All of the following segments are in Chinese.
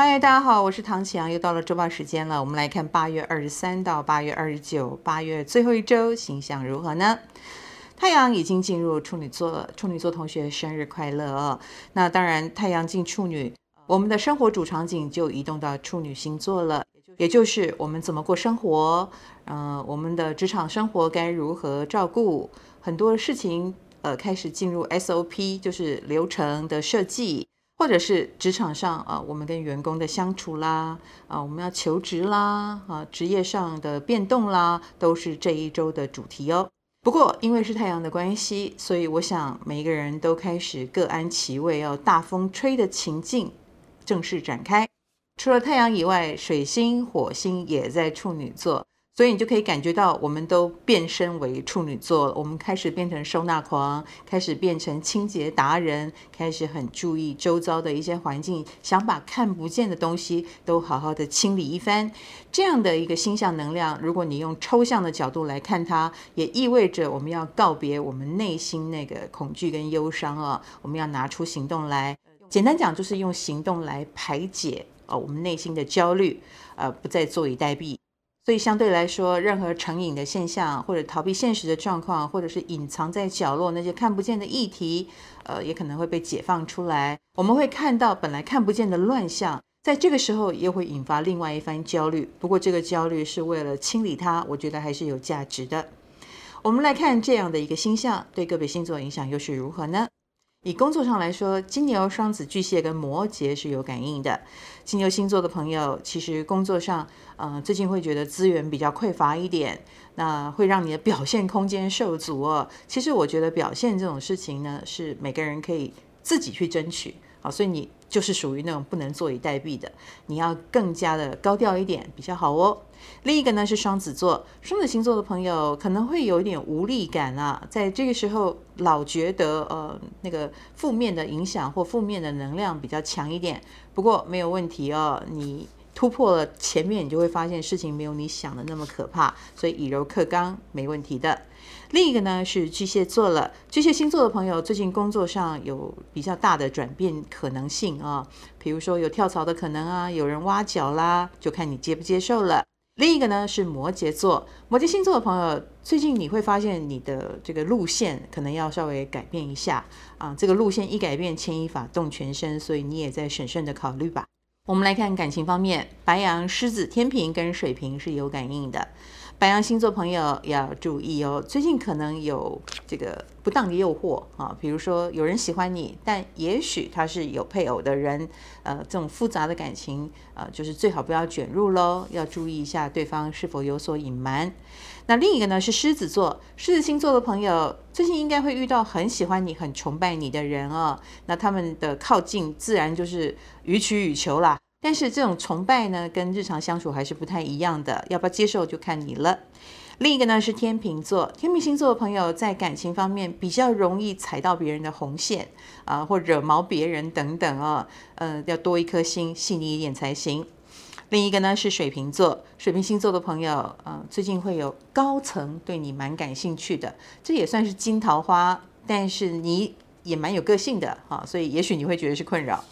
嗨，大家好，我是唐綺阳，又到了周报时间了。我们来看八月二十三到八月二十九，八月最后一周星象如何呢？太阳已经进入处女座，处女座同学生日快乐哦！那当然，太阳进处女，我们的生活主场景就移动到处女星座了，也就是我们怎么过生活，嗯、我们的职场生活该如何照顾，很多事情呃开始进入 SOP，就是流程的设计，或者是职场上啊、我们跟员工的相处啦，啊、我们要求职啦，啊、职业上的变动啦，都是这一周的主题哦。不过，因为是太阳的关系，所以我想每一个人都开始各安其位，要大风吹的情境正式展开。除了太阳以外，水星、火星也在处女座。所以你就可以感觉到，我们都变身为处女座了。我们开始变成收纳狂，开始变成清洁达人，开始很注意周遭的一些环境，想把看不见的东西都好好的清理一番。这样的一个星象能量，如果你用抽象的角度来看它，也意味着我们要告别我们内心那个恐惧跟忧伤啊，我们要拿出行动来。简单讲，就是用行动来排解呃我们内心的焦虑，呃，不再坐以待毙。所以相对来说，任何成瘾的现象，或者逃避现实的状况，或者是隐藏在角落那些看不见的议题，呃，也可能会被解放出来。我们会看到本来看不见的乱象，在这个时候又会引发另外一番焦虑。不过这个焦虑是为了清理它，我觉得还是有价值的。我们来看这样的一个星象对个别星座影响又是如何呢？以工作上来说，金牛、双子、巨蟹跟摩羯是有感应的。金牛星座的朋友，其实工作上，嗯，最近会觉得资源比较匮乏一点，那会让你的表现空间受阻哦。其实我觉得表现这种事情呢，是每个人可以自己去争取。好，所以你就是属于那种不能坐以待毙的，你要更加的高调一点比较好哦。另一个呢是双子座，双子星座的朋友可能会有一点无力感啊，在这个时候老觉得呃那个负面的影响或负面的能量比较强一点，不过没有问题哦，你。突破了前面，你就会发现事情没有你想的那么可怕，所以以柔克刚没问题的。另一个呢是巨蟹座了，巨蟹星座的朋友最近工作上有比较大的转变可能性啊，比如说有跳槽的可能啊，有人挖角啦，就看你接不接受了。另一个呢是摩羯座，摩羯星座的朋友最近你会发现你的这个路线可能要稍微改变一下啊，这个路线一改变，牵一发动全身，所以你也在审慎的考虑吧。我们来看感情方面，白羊、狮子、天平跟水瓶是有感应的。白羊星座朋友要注意哦，最近可能有这个不当的诱惑啊，比如说有人喜欢你，但也许他是有配偶的人，呃，这种复杂的感情，呃，就是最好不要卷入喽，要注意一下对方是否有所隐瞒。那另一个呢是狮子座，狮子星座的朋友最近应该会遇到很喜欢你、很崇拜你的人哦，那他们的靠近自然就是予取予求啦。但是这种崇拜呢，跟日常相处还是不太一样的，要不要接受就看你了。另一个呢是天秤座，天秤星座的朋友在感情方面比较容易踩到别人的红线啊，或惹毛别人等等啊，呃，要多一颗心，细腻一点才行。另一个呢是水瓶座，水瓶星座的朋友，呃，最近会有高层对你蛮感兴趣的，这也算是金桃花，但是你也蛮有个性的哈，所以也许你会觉得是困扰。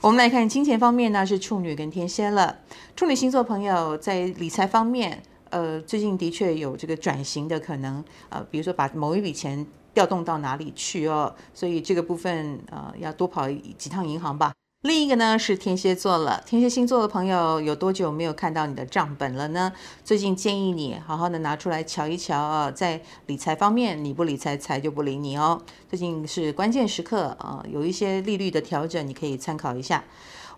我们来看金钱方面呢，是处女跟天蝎了。处女星座朋友在理财方面，呃，最近的确有这个转型的可能，呃，比如说把某一笔钱调动到哪里去哦，所以这个部分呃要多跑几趟银行吧。另一个呢是天蝎座了，天蝎星座的朋友有多久没有看到你的账本了呢？最近建议你好好的拿出来瞧一瞧啊，在理财方面，你不理财，财就不理你哦。最近是关键时刻啊，有一些利率的调整，你可以参考一下。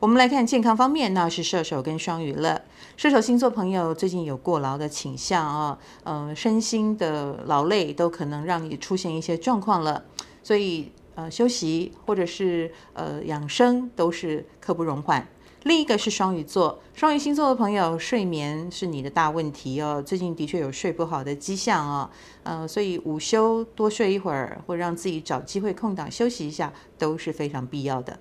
我们来看健康方面，那是射手跟双鱼了。射手星座朋友最近有过劳的倾向啊，嗯，身心的劳累都可能让你出现一些状况了，所以。呃，休息或者是呃养生都是刻不容缓。另一个是双鱼座，双鱼星座的朋友，睡眠是你的大问题哦。最近的确有睡不好的迹象哦，呃，所以午休多睡一会儿，或让自己找机会空档休息一下，都是非常必要的。